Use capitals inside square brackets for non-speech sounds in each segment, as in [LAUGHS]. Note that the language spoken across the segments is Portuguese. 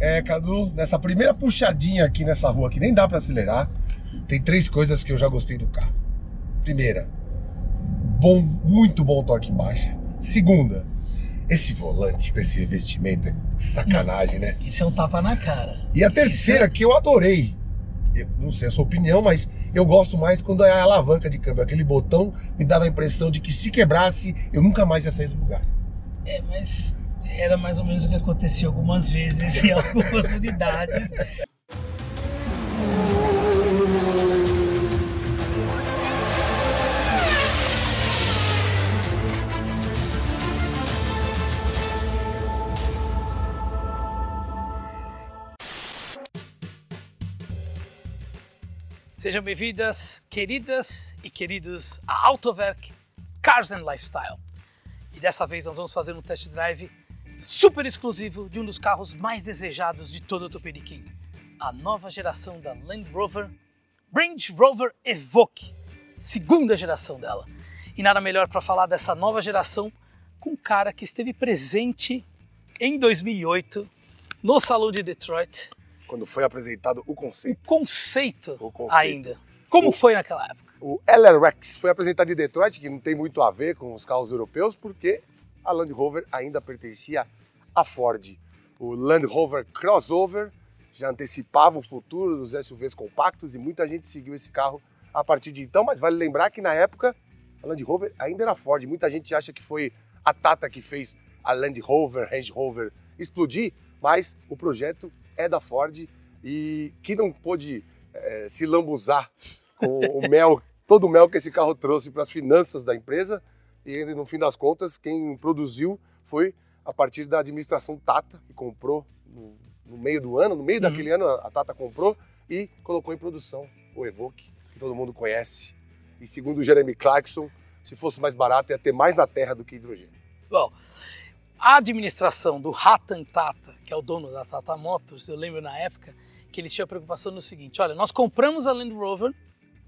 É, Cadu, nessa primeira puxadinha aqui nessa rua que nem dá pra acelerar, tem três coisas que eu já gostei do carro. Primeira, bom, muito bom torque em baixa. Segunda, esse volante com esse revestimento é sacanagem, né? Isso é um tapa na cara. E a terceira que eu adorei, eu não sei a sua opinião, mas eu gosto mais quando é a alavanca de câmbio. Aquele botão me dava a impressão de que se quebrasse, eu nunca mais ia sair do lugar. É, mas era mais ou menos o que acontecia algumas vezes em algumas [LAUGHS] unidades. Sejam bem-vindas, queridas e queridos, a Autowerk Cars and Lifestyle. E dessa vez nós vamos fazer um test drive super exclusivo de um dos carros mais desejados de todo o Tupiniquim, a nova geração da Land Rover, Range Rover Evoque, segunda geração dela. E nada melhor para falar dessa nova geração com um cara que esteve presente em 2008 no Salão de Detroit, Quando foi apresentado o o conceito. conceito, O conceito. ainda. Como O- foi naquela época? O LRX foi apresentado em Detroit, que não tem muito a ver com os carros europeus, porque a Land Rover ainda pertencia à Ford. O Land Rover Crossover já antecipava o futuro dos SUVs compactos e muita gente seguiu esse carro a partir de então, mas vale lembrar que na época a Land Rover ainda era Ford. Muita gente acha que foi a Tata que fez a Land Rover, Range Rover explodir, mas o projeto é da Ford e que não pôde eh, se lambuzar com o mel, [LAUGHS] todo o mel que esse carro trouxe para as finanças da empresa. E no fim das contas, quem produziu foi a partir da administração Tata, que comprou no, no meio do ano, no meio Uhum. daquele ano, a Tata comprou e colocou em produção o Evoque, que todo mundo conhece. E segundo Jeremy Clarkson, se fosse mais barato, ia ter mais na terra do que hidrogênio. Bom, a administração do Ratan Tata, que é o dono da Tata Motors, eu lembro na época que eles tinham a preocupação no seguinte: olha, nós compramos a Land Rover,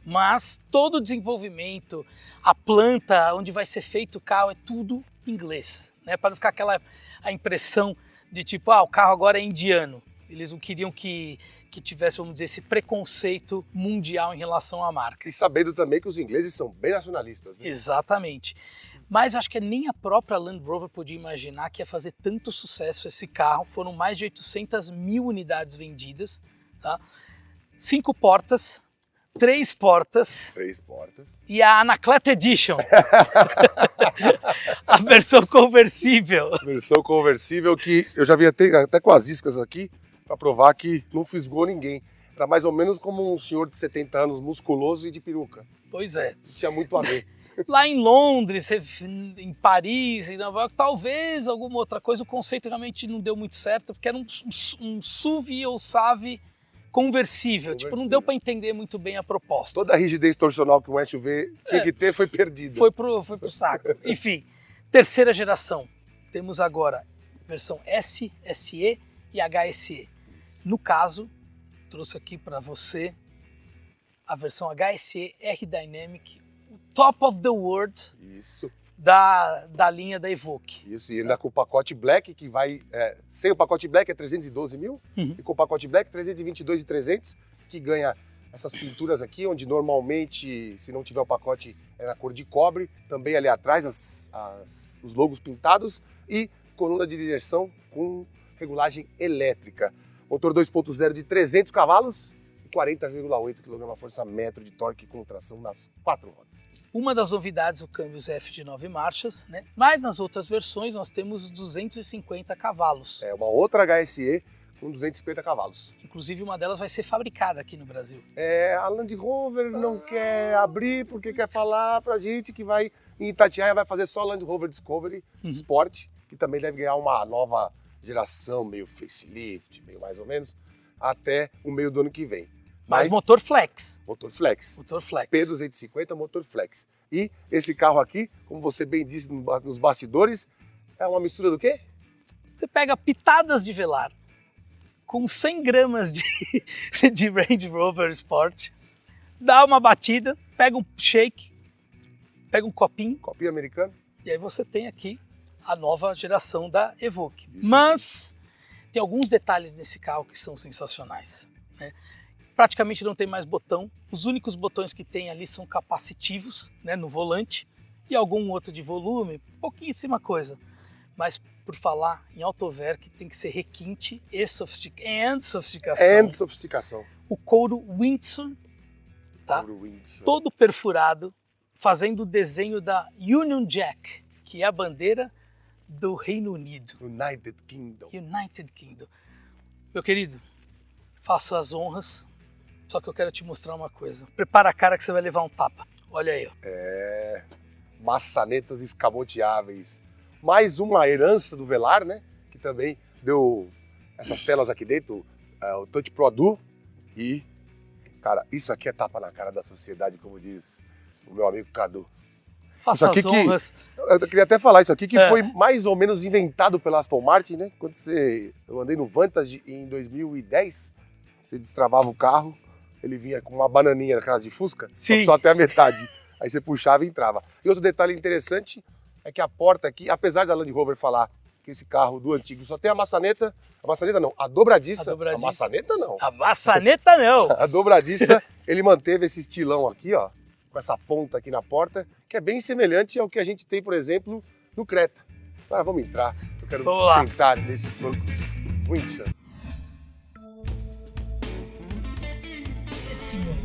mas todo o desenvolvimento, a planta onde vai ser feito o carro é tudo inglês, né? Para não ficar aquela a impressão de tipo, ah, o carro agora é indiano. Eles não queriam que, que tivesse, vamos dizer, esse preconceito mundial em relação à marca. E sabendo também que os ingleses são bem nacionalistas. Né? Exatamente. Mas acho que nem a própria Land Rover podia imaginar que ia fazer tanto sucesso esse carro. Foram mais de 800 mil unidades vendidas. Tá? Cinco portas, três portas Três portas. e a Anaclet Edition. [LAUGHS] a versão conversível. Versão conversível que eu já vi até, até com as iscas aqui para provar que não fisgou ninguém. Era mais ou menos como um senhor de 70 anos, musculoso e de peruca. Pois é. Tinha muito a ver. Lá em Londres, em Paris, em Nova York, talvez alguma outra coisa, o conceito realmente não deu muito certo, porque era um, um SUV ou SAV conversível. Tipo, não deu para entender muito bem a proposta. Toda a rigidez torsional que um SUV tinha É. que ter foi perdida. Foi pro, foi pro saco. [LAUGHS] Enfim, terceira geração. Temos agora versão S, SE e HSE. No caso, trouxe aqui para você a versão HSE R Dynamic, o top of the world Isso, da, da linha da Evoque. isso. E ainda com o pacote Black, que vai. é, sem o pacote Black é 312 mil, Uhum. e com o pacote Black 322,300, que ganha essas pinturas aqui, onde normalmente, se não tiver o pacote, é na cor de cobre. Também ali atrás, as- as- os logos pintados. E coluna de direção com regulagem elétrica. Motor 2.0 de 300 cavalos e 40,8 kgfm de torque com tração nas quatro rodas. Uma das novidades, o câmbio F de 9 marchas, né? Mas nas outras versões nós temos 250 cavalos. É uma outra HSE com 250 cavalos. Inclusive uma delas vai ser fabricada aqui no Brasil. É, a Land Rover não quer abrir porque quer falar pra gente que vai em Itatiaia vai fazer só Land Rover Discovery Uhum. Sport, que também deve ganhar uma nova geração, meio facelift, meio mais ou menos, até o meio do ano que vem. Mas, Mas motor flex. motor flex. Motor flex. P250 motor flex. E esse carro aqui, como você bem disse nos bastidores, é uma mistura do quê? Você pega pitadas de velar com 100 gramas de, [LAUGHS] de Range Rover Sport, dá uma batida, pega um shake, pega um copinho Copinho americano? e aí você tem aqui a nova geração da Evoque. Isso Mas tem alguns detalhes nesse carro que são sensacionais. Né? Praticamente não tem mais botão, os únicos botões que tem ali são capacitivos né, no volante e algum outro de volume, pouquíssima coisa. Mas por falar em Autoverk tem que ser requinte e sofistica and sofisticação. And sofisticação. O couro Windsor, tá? Couro Windsor. todo perfurado, fazendo o desenho da Union Jack, que é a bandeira do Reino Unido. United Kingdom. United Kingdom. Meu querido, faço as honras, só que eu quero te mostrar uma coisa. Prepara a cara que você vai levar um tapa. Olha aí, ó. É. Maçanetas escamoteáveis. Mais uma herança do Velar, né? Que também deu essas telas aqui dentro, é, o Touch Pro Duo. E, cara, isso aqui é tapa na cara da sociedade, como diz o meu amigo Cadu. Faça aqui as que- honras. Eu queria até falar isso aqui, que É. foi mais ou menos inventado pela Aston Martin, né? Quando você. Eu andei no Vantage em 2010, você destravava o carro, ele vinha com uma bananinha naquelas de Fusca, só Sim. só até a metade. Aí você puxava e entrava. E outro detalhe interessante é que a porta aqui, apesar da Land Rover falar que esse carro do antigo só tem a maçaneta, a maçaneta não, a dobradiça. A dobradiça. maçaneta não. A maçaneta não. [LAUGHS] A dobradiça, ele manteve esse estilão aqui, ó, com essa ponta aqui na porta, que é bem semelhante ao que a gente tem, por exemplo, no Creta. Agora vamos entrar, eu quero sentar nesses bancos Windsor.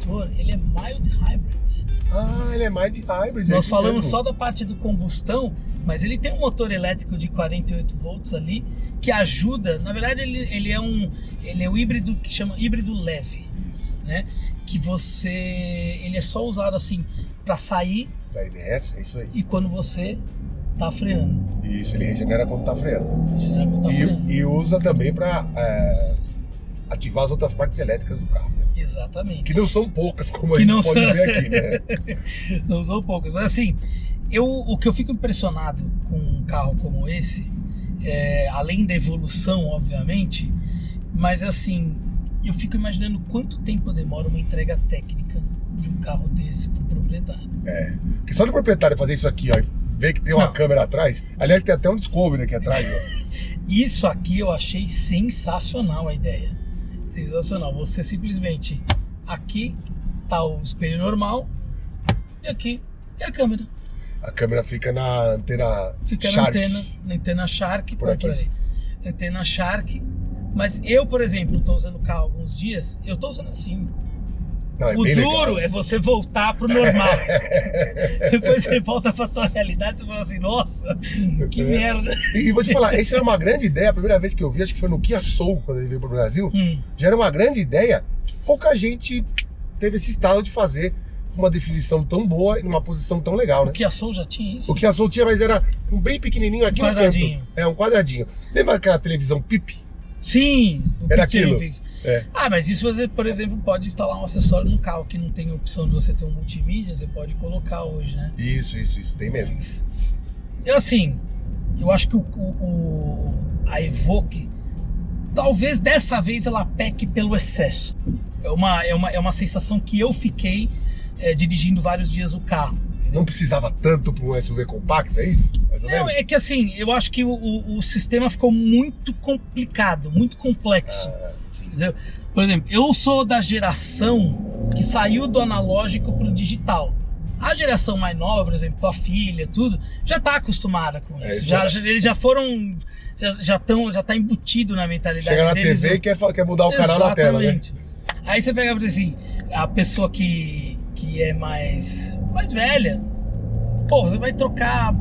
Motor, ele é mild hybrid. Ah, ele é mais de hybrid. Nós falamos só da parte do combustão, mas ele tem um motor elétrico de 48 volts ali que ajuda. Na verdade, ele, ele é um ele é o híbrido que chama híbrido leve, Isso, né? Que você ele é só usado assim para sair da inércia, é isso aí. e quando você tá freando. Isso, ele regenera quando tá freando. Geralmente tá freando. E, e usa também para ativar as outras partes elétricas do carro. né? Exatamente. Que não são poucas, como a Que gente não pode são- ver aqui, né? [LAUGHS] Não usou poucos, mas assim, eu, o que eu fico impressionado com um carro como esse, é, além da evolução, obviamente, mas assim, eu fico imaginando quanto tempo demora uma entrega técnica de um carro desse pro proprietário. É. Porque só do proprietário fazer isso aqui, ó, ver que tem uma Não. câmera atrás. Aliás, tem até um Discovery aqui atrás, ó. [LAUGHS] Isso aqui eu achei sensacional a ideia. Sensacional. Você simplesmente aqui tá o espelho normal e aqui é a câmera. A câmera fica na antena Fica Shark. na antena, na antena Shark, Por põe aqui. Antena Shark. Mas eu, por exemplo, tô usando o carro alguns dias, eu tô usando assim. Não, é o duro legal. é você voltar pro normal. [LAUGHS] Depois você volta pra tua realidade e você fala assim, nossa, que É. merda. E, e vou te falar, essa era uma grande ideia. A primeira vez que eu vi, acho que foi no Kia Soul, quando ele veio pro Brasil. Hum, Já era uma grande ideia que pouca gente teve esse estalo de fazer uma definição tão boa e numa posição tão legal, né? o Kia Soul já tinha isso? O Kia Soul tinha, mas era um bem pequenininho aqui Um no quadradinho. canto. É, um quadradinho. Lembra aquela televisão PIP? Sim. o Era aquilo. É. Ah, mas isso você, por exemplo, pode instalar um acessório no carro que não tem opção de você ter um multimídia, você pode colocar hoje, né? Isso, isso, isso, tem mesmo. Mas, eu assim, eu acho que o, o- a Evoque, talvez dessa vez ela peque pelo excesso. É uma, é uma, é uma sensação que eu fiquei é, dirigindo vários dias o carro. Não precisava tanto para um SUV compacto, é isso? Não, é que assim, eu acho que o, o- o sistema ficou muito complicado, muito complexo. Ah, entendeu? Por exemplo, eu sou da geração que saiu do analógico pro digital. A geração mais nova, por exemplo, tua filha, tudo, já tá acostumada com É, isso. já, é. já- eles já foram. Já, já, tão, já tá embutido na mentalidade Chega na deles. TV e quer, quer mudar o canal na tela, né? Aí você pega, por assim, a pessoa que, que é mais, mais velha, pô, você vai trocar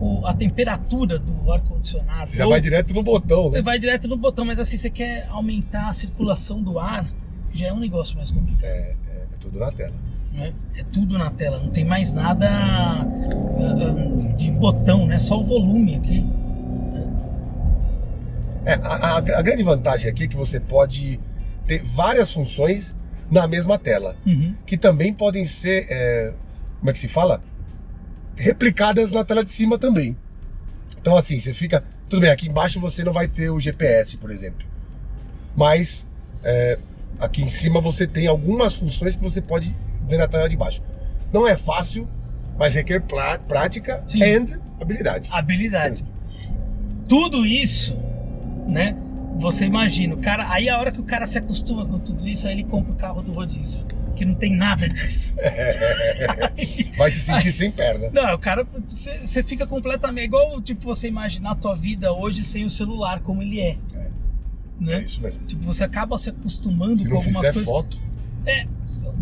o- a temperatura do ar-condicionado. Você já ou vai direto no botão, Você né? vai direto no botão, mas assim, você quer aumentar a circulação do ar, já é um negócio mais complicado. É, é, é tudo na tela. né? É tudo na tela, não tem mais nada ah, ah, de botão, né? Só o volume aqui. É, a, a- a grande vantagem aqui é que você pode ter várias funções na mesma tela, Uhum. que também podem ser, é, como é que se fala? Replicadas na tela de cima também. Então assim, você fica, tudo bem, aqui embaixo você não vai ter o GPS, por exemplo, mas é, aqui em cima você tem algumas funções que você pode ver na tela de baixo. Não é fácil, mas requer prática Sim. and habilidade. Habilidade. Tudo isso, né? Você imagina, o cara, aí a hora que o cara se acostuma com tudo isso, aí ele compra o carro do rodízio, que não tem nada disso. [LAUGHS] Vai se sentir sem perna. Não, o cara, você fica completamente igual tipo você imaginar a tua vida hoje sem o celular como ele é, né? É isso mesmo. Tipo, você acaba se acostumando Se com algumas fizer coisas. foto, É,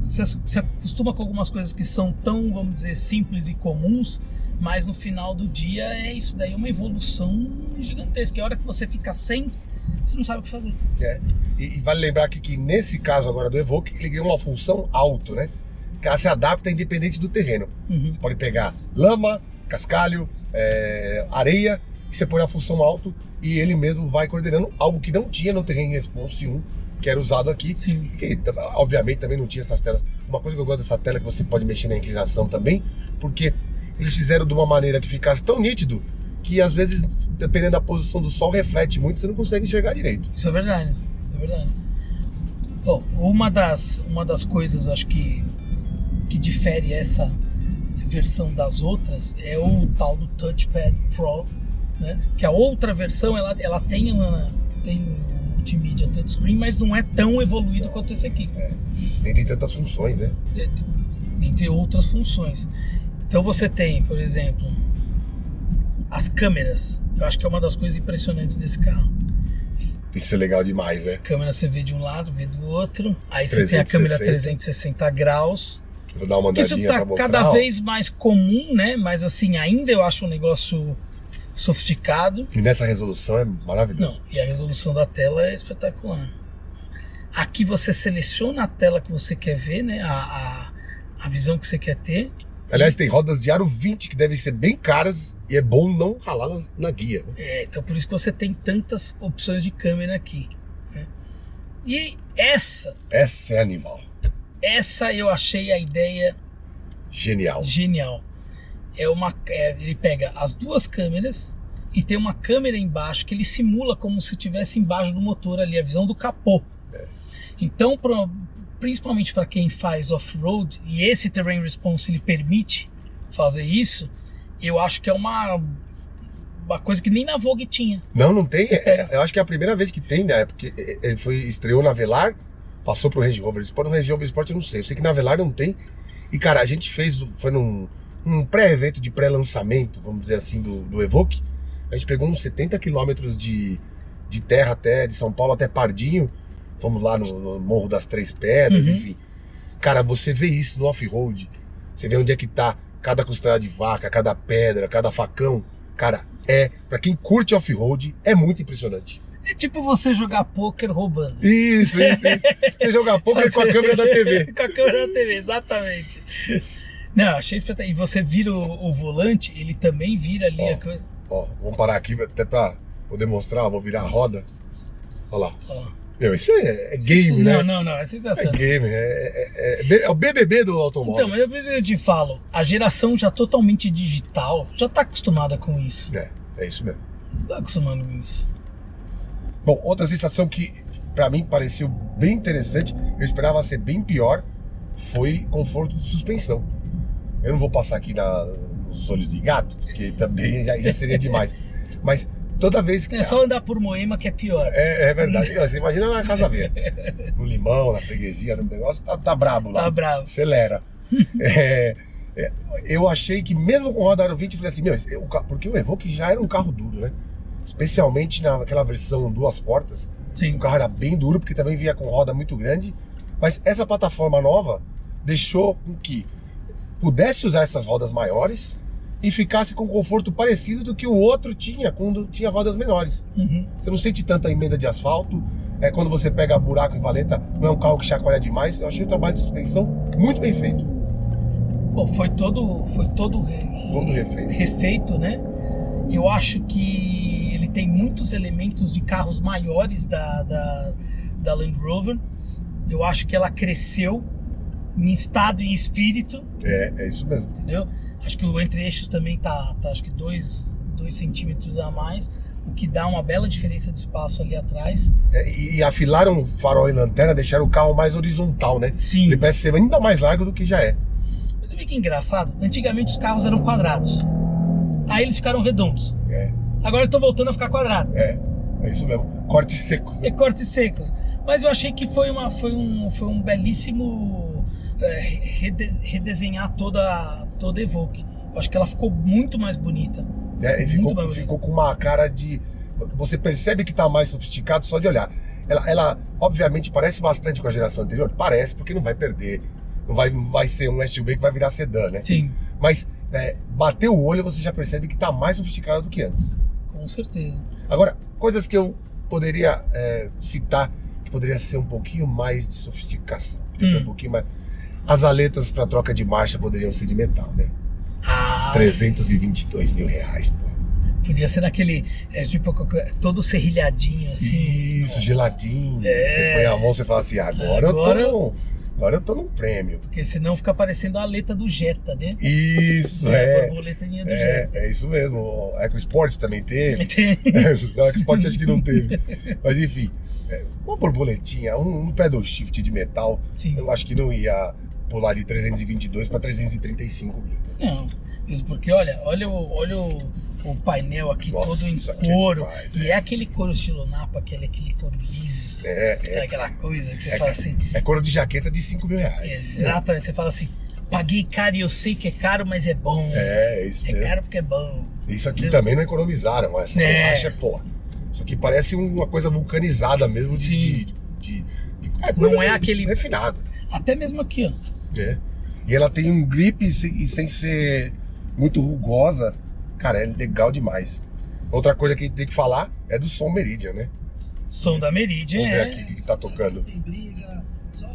você se acostuma com algumas coisas que são tão, vamos dizer, simples e comuns, mas no final do dia é isso daí, é uma evolução gigantesca. E a hora que você fica sem, você não sabe o que fazer. É. E, e vale lembrar aqui que nesse caso agora do Evoque, ele ganhou uma função alto, né? Que ela se adapta independente do terreno. Uhum. Você pode pegar lama, cascalho, é, areia, e você põe a função alto e ele mesmo vai coordenando algo que não tinha no Terrain Response 1, que era usado aqui. Sim. Que obviamente também não tinha essas telas. Uma coisa que eu gosto dessa tela é que você pode mexer na inclinação também, porque eles fizeram de uma maneira que ficasse tão nítido que às vezes, dependendo da posição do sol, reflete muito, você não consegue enxergar direito. Isso é verdade, é verdade. Bom, uma das, uma das coisas, acho que, que difere essa versão das outras é o tal do Touchpad Pro, né? Que a outra versão, ela, ela tem, uma, tem multimídia touchscreen, mas não é tão evoluído quanto esse aqui. Nem tem tantas funções, né? entre outras funções. Então você tem, por exemplo, as câmeras. Eu acho que é uma das coisas impressionantes desse carro. Isso é legal demais, né? câmera você vê de um lado, vê do outro. Aí você tem a 360. câmera 360 graus. Vou dar uma isso tá cada vez mais comum, né? Mas assim, ainda eu acho um negócio sofisticado. E nessa resolução é Não, maravilhoso. e a resolução da tela é espetacular. Aqui você seleciona a tela que você quer ver, né? A, a, a visão que você quer ter. Aliás, tem rodas de aro 20 que devem ser bem caras e é bom não ralá-las na guia. né? É, então por isso que você tem tantas opções de câmera aqui. né? E essa, Essa é animal. essa eu achei a ideia Genial. genial. É uma, é, ele pega as duas câmeras e tem uma câmera embaixo que ele simula como se estivesse embaixo do motor ali, a visão do capô. Então, pro- principalmente para quem faz off-road e esse Terrain Response ele permite fazer isso, eu acho que é uma uma coisa que nem na Vogue tinha. Não, não tem. É- eu acho que é a primeira vez que tem, né? Porque ele foi, estreou na Velar, passou pro Range Rover Sport. No Range Rover Sport eu não sei. Eu sei que na Velar não tem. E, cara, a gente fez, foi num um pré-evento de pré-lançamento, vamos dizer assim, do, do Evoque. A gente pegou uns 70 quilômetros de, de terra até, de São Paulo até Pardinho. Fomos lá no, no Morro das Três Pedras, Uhum. enfim. Cara, você vê isso no off-road. Você vê onde é que tá cada costela de vaca, cada pedra, cada facão. Cara, é, pra quem curte off-road, é muito impressionante. É tipo você jogar poker roubando. Isso, isso, isso. Você jogar [LAUGHS] poker [LAUGHS] com a câmera da TV. Com a câmera da TV, exatamente. Não, achei espetacular. E você vira o, o volante, ele também vira ali Ó. a coisa. Ó, vamos parar aqui até pra poder mostrar. Vou virar a roda. Olha lá. Ó. Meu, isso é, é game, não, né? não, não, é É sensacional. game, é, é, é- é o BBB do automóvel. Então, mas é que eu te falo, a geração já totalmente digital já tá acostumada com isso. É, é isso mesmo. Tá acostumado com isso. Bom, outra sensação que pra mim pareceu bem interessante, eu esperava ser bem pior, foi conforto de suspensão. Eu não vou passar aqui na, nos olhos de gato, porque também já, já seria demais. [LAUGHS] Mas toda vez que. É só andar por Moema que é pior. É, é verdade. Você imagina na Casa [LAUGHS] Verde. No limão, na freguesia, no negócio, tá, tá brabo lá. Tá bravo. Acelera. [LAUGHS] É, é, eu achei que mesmo com roda aro 20, eu falei assim, meu, o ca- porque o Evoque já era um carro duro, né? Especialmente naquela versão duas portas. Sim. O carro era bem duro, porque também vinha com roda muito grande. Mas essa plataforma nova deixou com que pudesse usar essas rodas maiores e ficasse com conforto parecido do que o outro tinha quando tinha rodas menores. Uhum. Você não sente tanta emenda de asfalto. É, quando você pega buraco e valeta, não é um carro que chacoalha demais. Eu achei o trabalho de suspensão muito bem feito. Bom, foi todo, foi todo, Todo refeito. refeito, né? Eu acho que ele tem muitos elementos de carros maiores da, da, da Land Rover. Eu acho que ela cresceu em estado e espírito, É, é isso mesmo. entendeu? Acho que o entre-eixos também tá, tá acho que dois, dois centímetros a mais, o que dá uma bela diferença de espaço ali atrás. É, e, e afilaram farol e lanterna, deixaram o carro mais horizontal, né? Sim. Ele parece ser ainda mais largo do que já é. Mas sabe que é engraçado? Antigamente os carros eram quadrados. Aí eles ficaram redondos. É, Agora estão voltando a ficar quadrados. é, é isso mesmo. Cortes secos. Né? E cortes secos. Mas eu achei que foi, uma, foi, um, foi um belíssimo é, redesenhar toda, toda a Evoque. Eu acho que ela ficou muito mais bonita. É, ficou, mais bonita. ficou com uma cara de. Você percebe que tá mais sofisticado só de olhar. Ela, ela, obviamente, parece bastante com a geração anterior. Parece, porque não vai perder. Não vai, não vai ser um SUV que vai virar sedã, né? Sim, Mas é, bater o olho, você já percebe que tá mais sofisticado do que antes. com certeza. Agora, coisas que eu poderia é, citar que poderia ser um pouquinho mais de sofisticação. Hum. Um pouquinho mais. As aletas para troca de marcha poderiam ser de metal, né? Ah, 322 mil reais, pô. Podia ser naquele. É, tipo, todo serrilhadinho assim. Isso, geladinho. É. Você põe a mão e fala assim, agora, Agora- eu tô num, agora eu tô num prêmio. Porque senão fica parecendo a aleta do Jetta, né? Isso, A é. borboletinha do É, Jetta. é isso mesmo. O EcoSport também teve. Tem- [LAUGHS] o EcoSport acho que não teve. Mas enfim, é, uma borboletinha, um, um pedal shift de metal, Sim. eu acho que não ia pular de 322 para 335 mil. Não, isso porque olha, olha o, olha o, o painel aqui Nossa, todo em aqui é couro. demais, e é aquele couro estilo Napa, aquele, aquele couro liso. É, é. Aquela coisa que você É, fala assim. é couro de jaqueta de 5 mil reais. Exatamente, você fala assim, paguei caro e eu sei que é caro, mas é bom. É, é isso É mesmo. caro porque é bom. Isso aqui Entendeu? também não economizaram, essa É. borracha é pô. Isso aqui parece uma coisa vulcanizada mesmo de. De, de- de- é Não é aquele- Refinado. Até mesmo aqui, ó. É. E ela tem um grip e sem, e sem ser muito rugosa. Cara, é legal demais. Outra coisa que a gente tem que falar é do som Meridian, né? Som da Meridian Vamos ver é. aqui o que, que tá tocando. Tem briga, só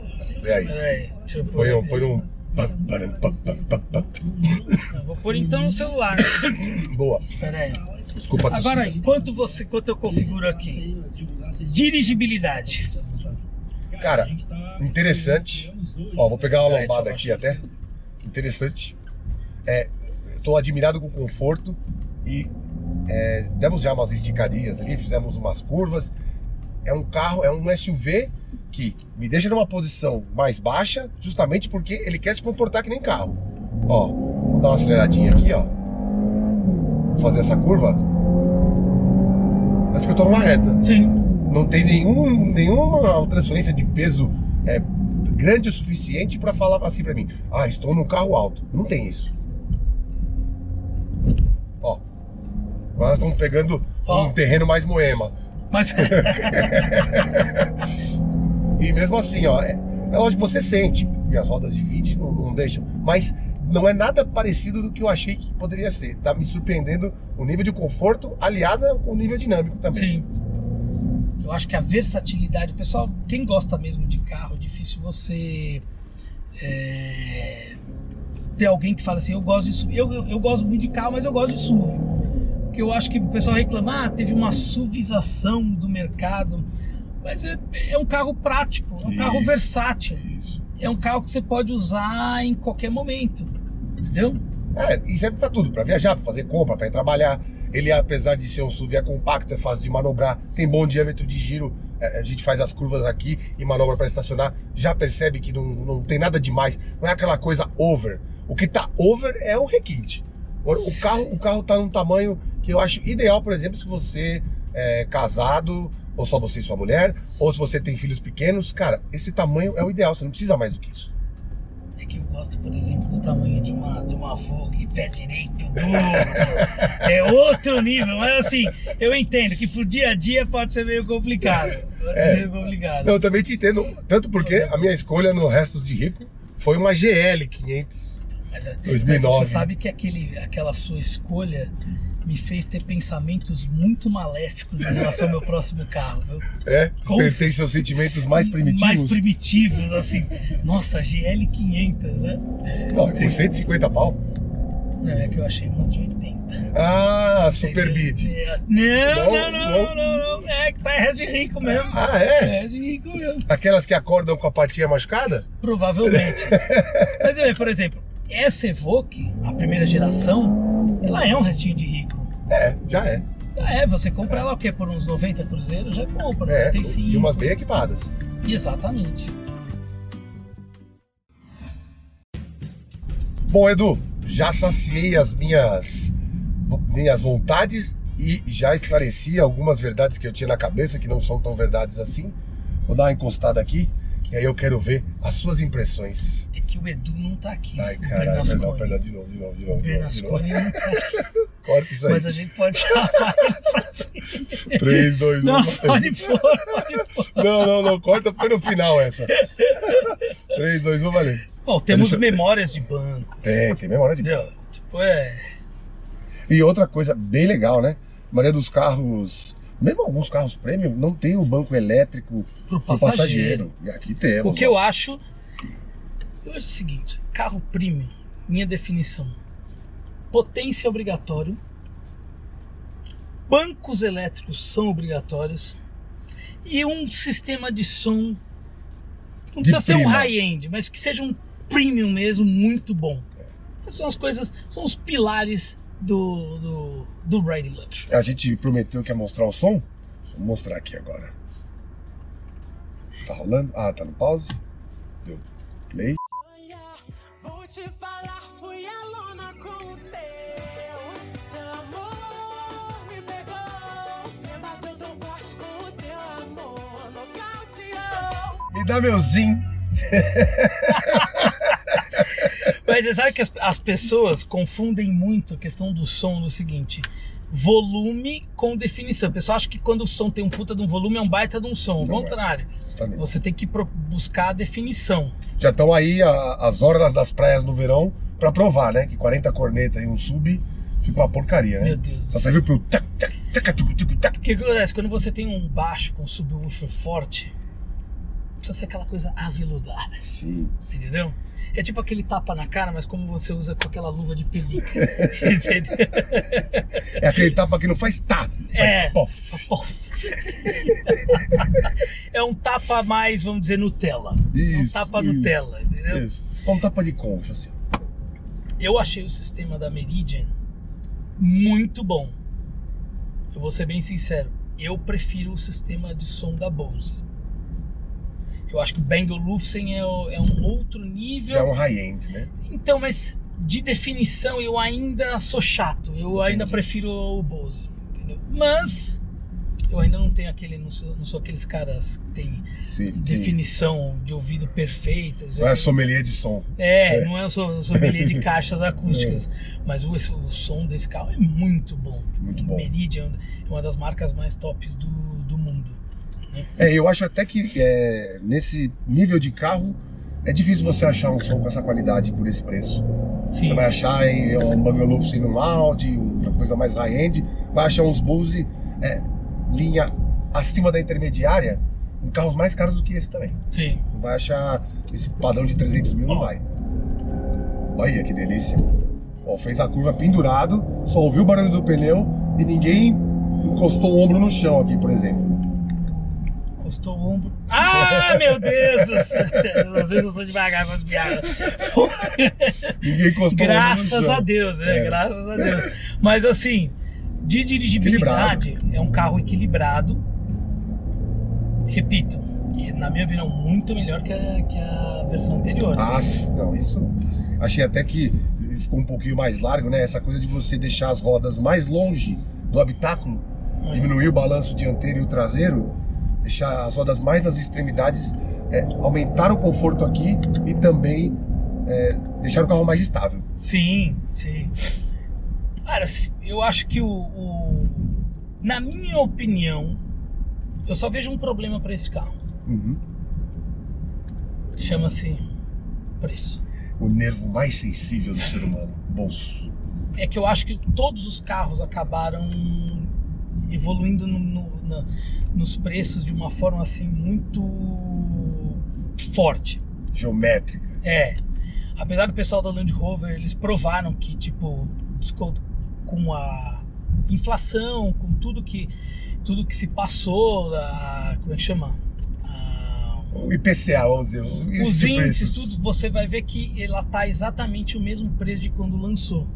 Vê aí. Peraí, deixa eu pôr. Põe um. Põe um... Eu Vou pôr então no celular. [COUGHS] Boa. Peraí. Desculpa a Agora, enquanto você, enquanto eu configuro aqui, dirigibilidade. Cara, interessante. Ó, vou pegar uma Peraí, lombada deixa aqui até. Interessante. É, tô admirado com o conforto e é, demos já umas esticadinhas ali, fizemos umas curvas. É um carro, é um SUV que me deixa numa posição mais baixa, justamente porque ele quer se comportar que nem carro. Ó, vamos dar uma aceleradinha aqui, ó. Vou fazer essa curva. Parece que eu tô numa reta Sim. não tem nenhum, nenhuma transferência de peso é, grande o suficiente para falar assim para mim, ah, estou num carro alto. Não tem isso. Ó, nós estamos pegando um terreno mais moema. Mas. [LAUGHS] E mesmo assim, ó, é, é lógico que você sente, e as rodas de vídeo não, não deixam, mas não é nada parecido do que eu achei que poderia ser. Tá me surpreendendo o nível de conforto aliada com o nível dinâmico também. Sim. Eu acho que a versatilidade, pessoal, quem gosta mesmo de carro, é difícil você é, ter alguém que fala assim, eu gosto de SUV. Eu, eu, eu gosto muito de carro, mas eu gosto de SUV. Porque eu acho que o pessoal reclama, ah, teve uma suvização do mercado. Mas é, é um carro prático, é um carro Isso. versátil. Isso. É um carro que você pode usar em qualquer momento. Entendeu? É, e serve pra tudo, pra viajar, pra fazer compra, pra ir trabalhar. Ele, apesar de ser um SUV, é compacto, é fácil de manobrar, tem bom diâmetro de giro. É, A gente faz as curvas aqui e manobra para estacionar. Já percebe que não, não tem nada demais, não é aquela coisa over. O que tá over é o requinte. O carro, o carro tá num tamanho que eu acho ideal, por exemplo, se você é casado, ou só você e sua mulher, ou se você tem filhos pequenos. Cara, esse tamanho é o ideal, você não precisa mais do que isso. É que eu gosto, por exemplo, do tamanho de uma, de uma Vogue pé direito duplo. [LAUGHS] é outro nível, mas assim, eu entendo que pro dia a dia pode ser meio complicado. Pode ser É. meio complicado. Eu também te entendo, tanto porque a minha escolha no Restos de Rico foi uma GL 500. Mas, é- 2009. mas você sabe que aquele, aquela sua escolha me fez ter pensamentos muito maléficos em relação ao meu próximo carro, viu? É, despertei seus sentimentos mais primitivos. Mais primitivos, assim. Nossa, GL 500, né? Não, por 150 pau. Não, é que eu achei umas de 80. Ah, Super? Beat. É, Não, Não, não, não, não. É que tá resto de rico mesmo. Ah, é? É de rico mesmo. Aquelas que acordam com a patinha machucada? Provavelmente. [LAUGHS] Mas, é, por exemplo, essa Evoque, a primeira geração, ela é um restinho de rico. É, já é. Já é, você compra ela o quê? Por uns 90 cruzeiros? Já compra, É, 95. e umas bem equipadas. Exatamente. Bom, Edu, já saciei as minhas, minhas vontades e já esclareci algumas verdades que eu tinha na cabeça, que não são tão verdades assim. Vou dar uma encostada aqui, e aí eu quero ver as suas impressões. É que o Edu não tá aqui. Ai, caralho, perdão, Bernasconi. perdão, de novo, de novo, de novo. O de novo, de novo. Bernasconi não tá aqui. [LAUGHS] Corta isso aí. Mas a gente pode chamar ele pra frente. 3, 2, 1. Não, pode pôr, pode pôr. Não, não, não, corta, foi no final essa. 3, 2, 1, valeu. Bom, temos Deixa- memórias de banco. Tem, tem memória de Entendeu? Tipo, é. E outra coisa bem legal, né? A maioria dos carros, mesmo alguns carros premium, não tem o banco elétrico Pro pro passageiro. passageiro. E aqui temos. O que ó. eu acho. Eu acho o seguinte: carro premium, minha definição. Potência obrigatório. Bancos elétricos são obrigatórios. E um sistema de som. Não De precisa ser um high-end, mas que seja um premium mesmo, muito bom. Essas São as coisas, são os pilares do, do, do Riding Luxury. A gente prometeu que ia mostrar o som. Vou mostrar aqui agora. Tá rolando? Ah, tá no pause. Deu play. Vou te falar, fui a lona com o seu. Seu amor me pegou. Você bateu tão forte com o teu amor. Nocauteou. Me dá meu zin. [LAUGHS] Mas você sabe que as, as pessoas confundem muito a questão do som no seguinte: volume com definição. O pessoal acha que quando o som tem um puta de um volume é um baita de um som. Ao é. contrário, Justamente. você tem que buscar a definição. Já estão aí a- as horas das praias no verão pra provar, né? Que 40 corneta e um sub fica uma porcaria, né? Meu Deus Só serviu pro tac, tac, tac, tuc, tuc, tac. O que acontece? Quando você tem um baixo com subwoofer forte, precisa ser aquela coisa aveludada. Sim. Entendeu? É tipo aquele tapa na cara, mas como você usa com aquela luva de pelica. [LAUGHS] Entendeu? É aquele tapa que não faz tá, faz É. pof. É um tapa mais, vamos dizer, Nutella. é um Isso, tapa isso, Nutella, entendeu? Isso. Um tapa de concha, assim. Eu achei o sistema da Meridian muito bom. Eu vou ser bem sincero. Eu prefiro o sistema de som da Bose. Eu acho que o Bang é, o- é um outro nível. Já é um high-end, né? Então, mas de definição eu ainda sou chato. Eu ainda Entendi. prefiro o Bose. Entendeu? Mas eu ainda não tenho aquele. Não sou, não sou aqueles caras que tem Sim, sim. definição de ouvido perfeita. Não é sommelier de som. É, É. não é sommelier de [LAUGHS] caixas acústicas. Mas o, o som desse carro é muito bom. Muito bom. Meridian é uma das marcas mais tops do, do mundo. É, eu acho até que é, nesse nível de carro é difícil você achar um som com essa qualidade por esse preço. Sim. Você vai achar em um Bang Olufsen num Audi, uma coisa mais high-end, vai achar uns Bose é, linha acima da intermediária em carros mais caros do que esse também. Sim. Não vai achar esse padrão de 300 mil, não vai. Olha que delícia. Ó, fez a curva pendurado, só ouviu o barulho do pneu e ninguém encostou o ombro no chão aqui, por exemplo. Encostou o ombro. Ah, meu Deus do céu! Às vezes eu sou devagar com as piadas. Ninguém encostou o ombro no Graças a Deus, né? É. Graças a Deus. Mas assim, de dirigibilidade, é um carro equilibrado. Repito, e na minha opinião, muito melhor que a, que a versão anterior. Ah, sim. Não, isso. Achei até que ficou um pouquinho mais largo, né? Essa coisa de você deixar as rodas mais longe do habitáculo, diminuir o balanço dianteiro e o traseiro, deixar as rodas mais nas extremidades, é, aumentar o conforto aqui e também é, deixar o carro mais estável. Sim, sim. Cara, se- eu acho que o, o- Na minha opinião, eu só vejo um problema para esse carro. Uhum. Chama-se preço. O nervo mais sensível do ser humano, bolso. É que eu acho que todos os carros acabaram evoluindo no- no- na- nos preços de uma forma assim muito forte. Geométrica. É. Apesar do pessoal da Land Rover, eles provaram que, tipo, com a inflação, com tudo que tudo que se passou, a, como é que chama? O IPCA, vamos dizer. os índices, preços. tudo, você vai ver que ela tá exatamente o mesmo preço de quando lançou.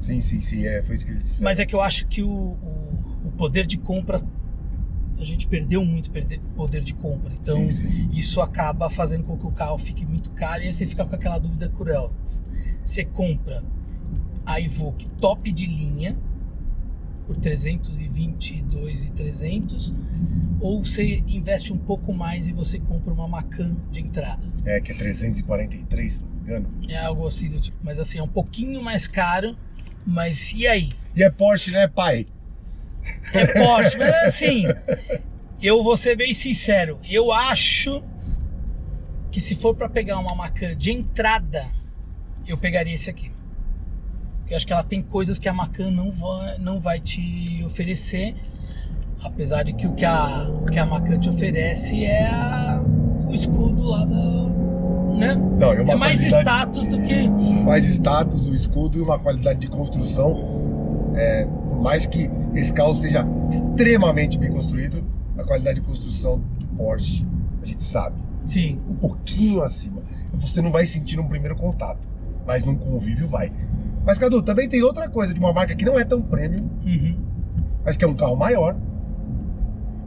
Sim, sim, sim. É, foi isso que eles. Mas é que eu acho que o, o, o poder de compra, a gente perdeu muito poder de compra. Então, Sim, sim. isso acaba fazendo com que o carro fique muito caro e aí você fica com aquela dúvida cruel. Você compra a Evoque top de linha por 322 e 300, ou você investe um pouco mais e você compra uma Macan de entrada. É, que é 343, se não me engano. É algo assim tipo, mas assim, é um pouquinho mais caro, mas e aí? E é Porsche, né, pai? É Porsche, [LAUGHS] mas assim, eu vou ser bem sincero, eu acho que se for para pegar uma Macan de entrada, eu pegaria esse aqui. Porque eu acho que ela tem coisas que a Macan não vai, não vai te oferecer, apesar de que o que a, o que a Macan te oferece é a- o escudo lá da. Né? Não, uma é mais status do que. mais status, o escudo e uma qualidade de construção. É, por mais que esse carro seja extremamente bem construído, a qualidade de construção do Porsche, a gente sabe, Sim, um pouquinho acima. Você não vai sentir num primeiro contato, mas num convívio vai. Mas, Cadu, também tem outra coisa de uma marca que não é tão premium, uhum. mas que é um carro maior,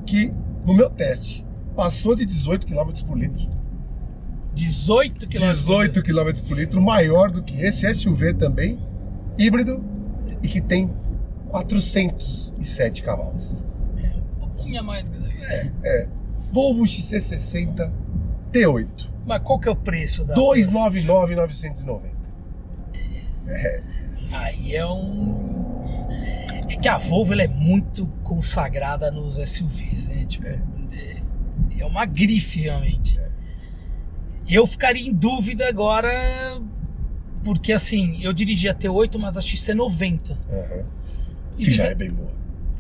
que no meu teste passou de 18 km por litro. 18 km. 18 km por litro, maior do que esse SUV também, híbrido e que tem 407 cavalos. Um pouquinho a mais. É. Volvo XC60 T8, Mas qual que é o preço da. 299,990. Aí é um. É que a Volvo é muito consagrada nos SUVs, né? Tipo, é, é uma grife realmente. Eu ficaria em dúvida agora, porque assim, eu dirigi a T8, mas a XC90. Uhum. E Que já é bem boa.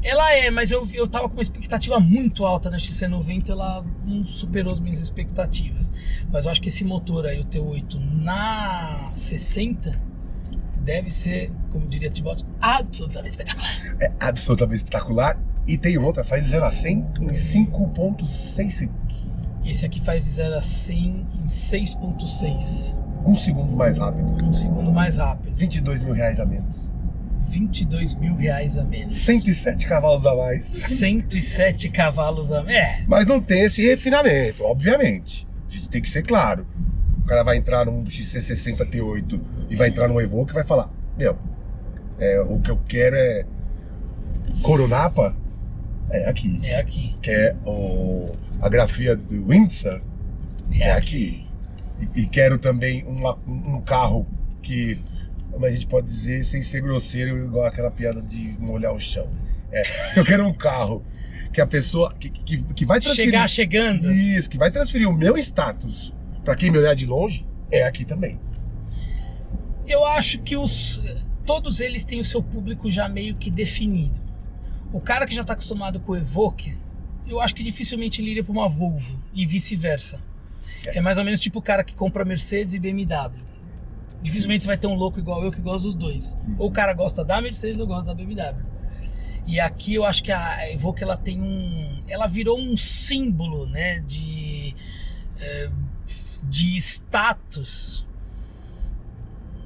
Ela é, mas eu, eu tava com uma expectativa muito alta na XC90, ela não superou as minhas expectativas. Mas eu acho que esse motor aí, o T8 na 60, deve ser, como diria Tibalt, absolutamente espetacular. É absolutamente espetacular. E tem outra, faz 0 a 100 em 5,6 segundos. Esse aqui faz de 0 a 100 em 6.6, Um segundo mais rápido. um segundo mais rápido. 22 mil reais a menos. 22 mil reais a menos. 107 cavalos a mais. 107 cavalos a menos. É, Mas não tem esse refinamento, obviamente. A gente tem que ser claro. O cara vai entrar num XC60 T8 e vai entrar num Evoque e vai falar: Meu, é, o que eu quero é Coronapa, é aqui. é aqui. Quer o, a grafia do Windsor, É, É aqui. E, e quero também uma- um carro que, como a gente pode dizer, sem ser grosseiro, igual aquela piada de molhar o chão. É, se eu quero um carro que a pessoa que, que, que vai transferir. Chegar chegando. Isso, que vai transferir o meu status para quem me olhar de longe, é aqui também. Eu acho que os todos eles têm o seu público já meio que definido. O cara que já está acostumado com o Evoque, eu acho que dificilmente ele iria para uma Volvo e vice-versa. É. mais ou menos tipo o cara que compra Mercedes e BMW. Dificilmente você vai ter um louco igual eu que gosta dos dois. Ou o cara gosta da Mercedes ou gosta da BMW. E aqui eu acho que a Evoque ela tem um, ela virou um símbolo, né, de eh, de status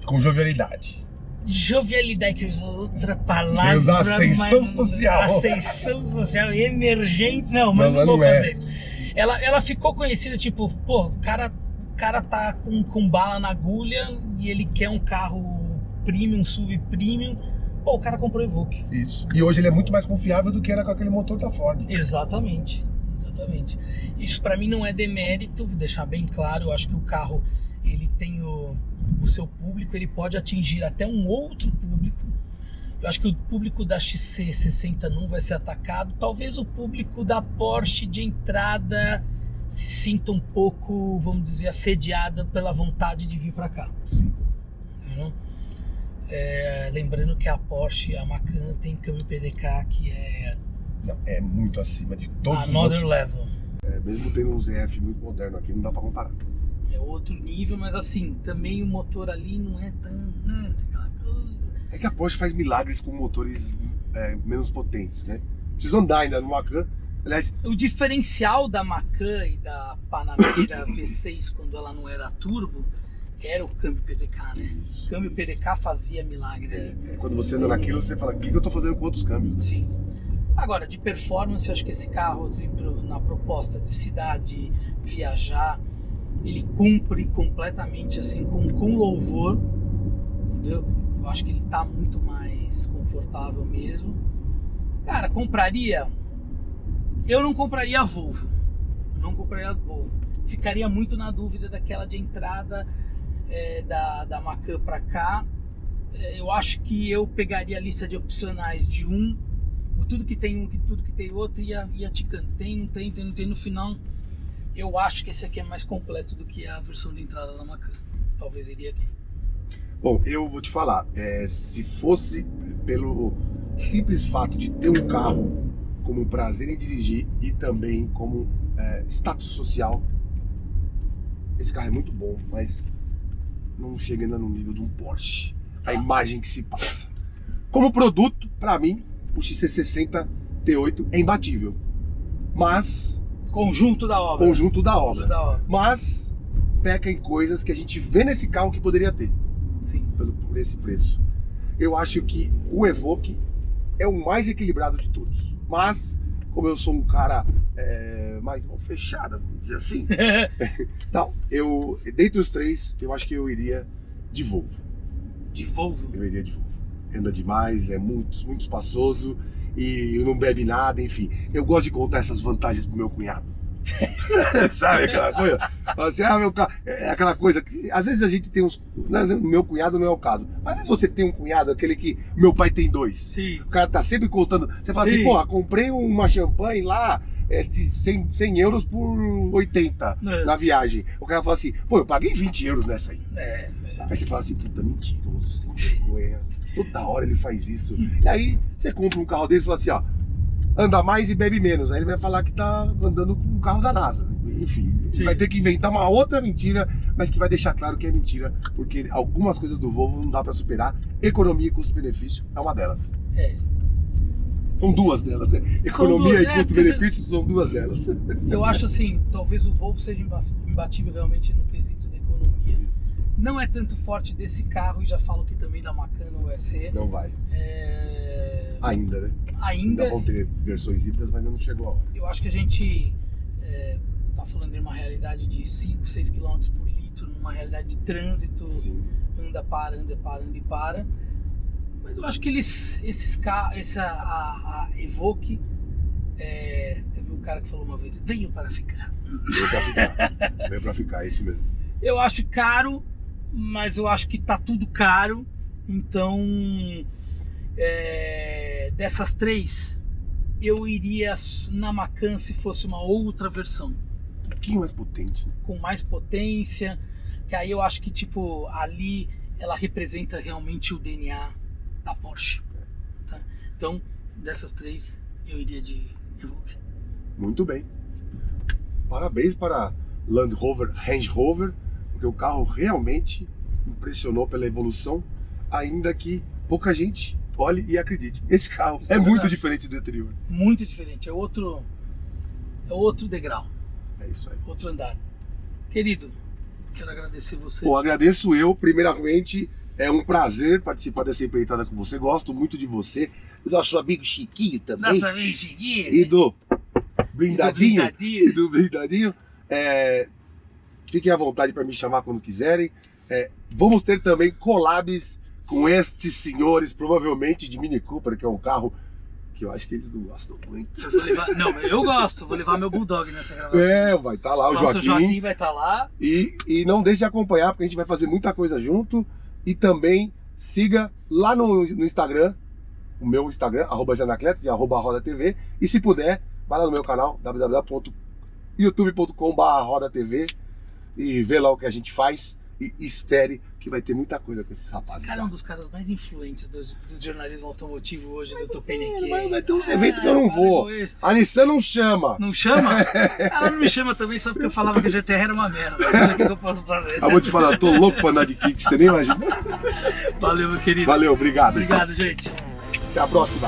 Com jovialidade. Jovialidade, que eu usar outra palavra. usar ascensão mas- social. Ascensão social, emergente. Não, mas Não, não, vou não é. fazer isso. Ela, ela ficou conhecida, tipo, pô, o cara, cara tá com, com bala na agulha e ele quer um carro premium, sub premium. Pô, o cara comprou o Evoque. Isso. E hoje ele é muito mais confiável do que era com aquele motor da Ford. Exatamente, exatamente. Isso pra mim não é demérito, vou deixar bem claro. Eu acho que o carro ele tem o, o seu público, ele pode atingir até um outro público. Eu acho que o público da XC60 não vai ser atacado. Talvez o público da Porsche de entrada se sinta um pouco, vamos dizer, assediada pela vontade de vir para cá. Sim. Entendeu? É, lembrando que a Porsche a Macan tem câmbio PDK que é Não, é muito acima de todos os another outros. level. É, mesmo tendo um ZF muito moderno aqui, não dá pra comparar. É outro nível, mas assim, também o motor ali não é tão. né, aquela coisa. É que a Porsche faz milagres com motores é, menos potentes, né? Preciso andar ainda no Macan. Aliás, O diferencial da Macan e da Panamera [COUGHS] V6 quando ela não era turbo era o câmbio PDK, né? Isso, o câmbio isso. PDK fazia milagre é, quando você anda naquilo, você fala: o que que eu tô fazendo com outros câmbios? Sim. Agora, de performance, eu acho que esse carro, assim, na proposta de cidade, viajar, ele cumpre completamente, assim, com, com louvor, entendeu? Eu acho que ele tá muito mais confortável mesmo. Cara, compraria. Eu não compraria a Volvo. Não compraria a Volvo. Ficaria muito na dúvida daquela de entrada é, da, da Macan para cá. É, eu acho que eu pegaria a lista de opcionais de um, tudo que tem um, tudo que tem outro, ia, ia ticando. Tem, não tem, tem, não tem. No final, eu acho que esse aqui é mais completo do que a versão de entrada da Macan. Talvez iria aqui. Bom, eu vou te falar, é, se fosse pelo simples fato de ter um carro como prazer em dirigir e também como é, status social, esse carro é muito bom, mas não chega ainda no nível de um Porsche. A imagem que se passa. Como produto, para mim, o XC60 T8 é imbatível. Mas, Conjunto da obra. conjunto da Conjunto obra. da obra. Mas, peca em coisas que a gente vê nesse carro que poderia ter. Sim. pelo, por esse preço. Eu acho que o Evoque é o mais equilibrado de todos. Mas, como eu sou um cara é, mais mal fechada, vamos dizer assim, [LAUGHS] então, eu, dentre os três, eu acho que eu iria de Volvo. De Volvo. Eu iria de Volvo. Anda demais, é muito, muito espaçoso e não bebe nada, enfim. Eu gosto de contar essas vantagens pro meu cunhado. [LAUGHS] Sabe aquela coisa? Assim, ah, meu carro. É aquela coisa que às vezes a gente tem uns. Não, não, meu cunhado não é o caso. Mas às vezes você tem um cunhado, aquele que meu pai tem dois. Sim. O cara tá sempre contando. Você fala Sim. assim, porra, comprei uma champanhe lá é, de 100, 100 euros por 80 É. na viagem. O cara fala assim, pô, eu paguei 20 euros nessa aí. É, Aí você fala assim, puta, mentiroso, sem vergonha. Toda hora ele faz isso. E aí você compra um carro desse e fala assim, ó, anda mais e bebe menos. Aí ele vai falar que tá andando com um carro da NASA. Enfim, Sim. vai ter que inventar uma outra mentira, mas que vai deixar claro que é mentira, porque algumas coisas do Volvo não dá pra superar. Economia e custo-benefício é uma delas. é. São duas delas, né? Economia duas, e é, custo-benefício são duas delas. Eu acho assim, talvez o Volvo seja imba- imbatível realmente no quesito da economia. Não é tanto forte desse carro, e já falo que também da Macan não vai ser. Não vai. É, Ainda, né? Ainda, Ainda vão ter versões híbridas, mas ainda não chegou a hora. eu acho que a gente é, tá falando de uma realidade de 5, 6 km por litro, numa realidade de trânsito, Sim. anda, para, anda, para, anda e para. Mas eu acho que eles, esses carros, essa, a, a Evoque, é, teve um cara que falou uma vez, veio para ficar. Veio pra ficar. [LAUGHS] Veio pra ficar, é isso mesmo. Eu acho caro, mas eu acho que tá tudo caro. Então, é, dessas três, eu iria na Macan se fosse uma outra versão, Um pouquinho mais potente, né? com mais potência. Que aí eu acho que, tipo, ali ela representa realmente o DNA da Porsche. tá? Então, dessas três, eu iria de Evoque. Muito bem. Parabéns para Land Rover, Range Rover, porque o carro realmente impressionou pela evolução, ainda que pouca gente olhe e acredite. Esse carro Isso é, é muito diferente do anterior. Muito diferente, é outro, é outro degrau, É isso aí. outro andar. Querido, quero agradecer você. Bom, agradeço eu, primeiramente. É um prazer participar dessa empreitada com você. Gosto muito de você, do nosso amigo Chiquinho também. Nossa, vem seguir. e do blindadinho. blindadinho. E do blindadinho. É, fiquem à vontade para me chamar quando quiserem. É, vamos ter também collabs com estes senhores, provavelmente de Mini Cooper, que é um carro que eu acho que eles não gostam muito. Eu levar, não, eu gosto, vou levar meu Bulldog nessa gravação. É, vai estar lá o Pronto, Joaquim. vai estar lá. E, e não deixe de acompanhar, porque a gente vai fazer muita coisa junto. E também siga lá no, no Instagram, o meu Instagram, arroba Janacletos e arroba Roda TV. E se puder, vai lá no meu canal, www.youtube.com.br Roda TV e vê lá o que a gente faz. E espere que vai ter muita coisa com esses rapazes. Esse cara é um dos caras mais influentes do, do jornalismo automotivo hoje, do Vai, Tupiniquim. vai, vai ter uns eventos que eu não para vou. A Nissan não chama. Não chama? [LAUGHS] Ela não me chama também só porque eu falava que o GTR era uma merda. O que eu posso fazer? Eu vou te falar, eu tô louco pra andar de kick, você nem imagina. Valeu, meu querido. Valeu, obrigado. Obrigado, gente. Até a próxima.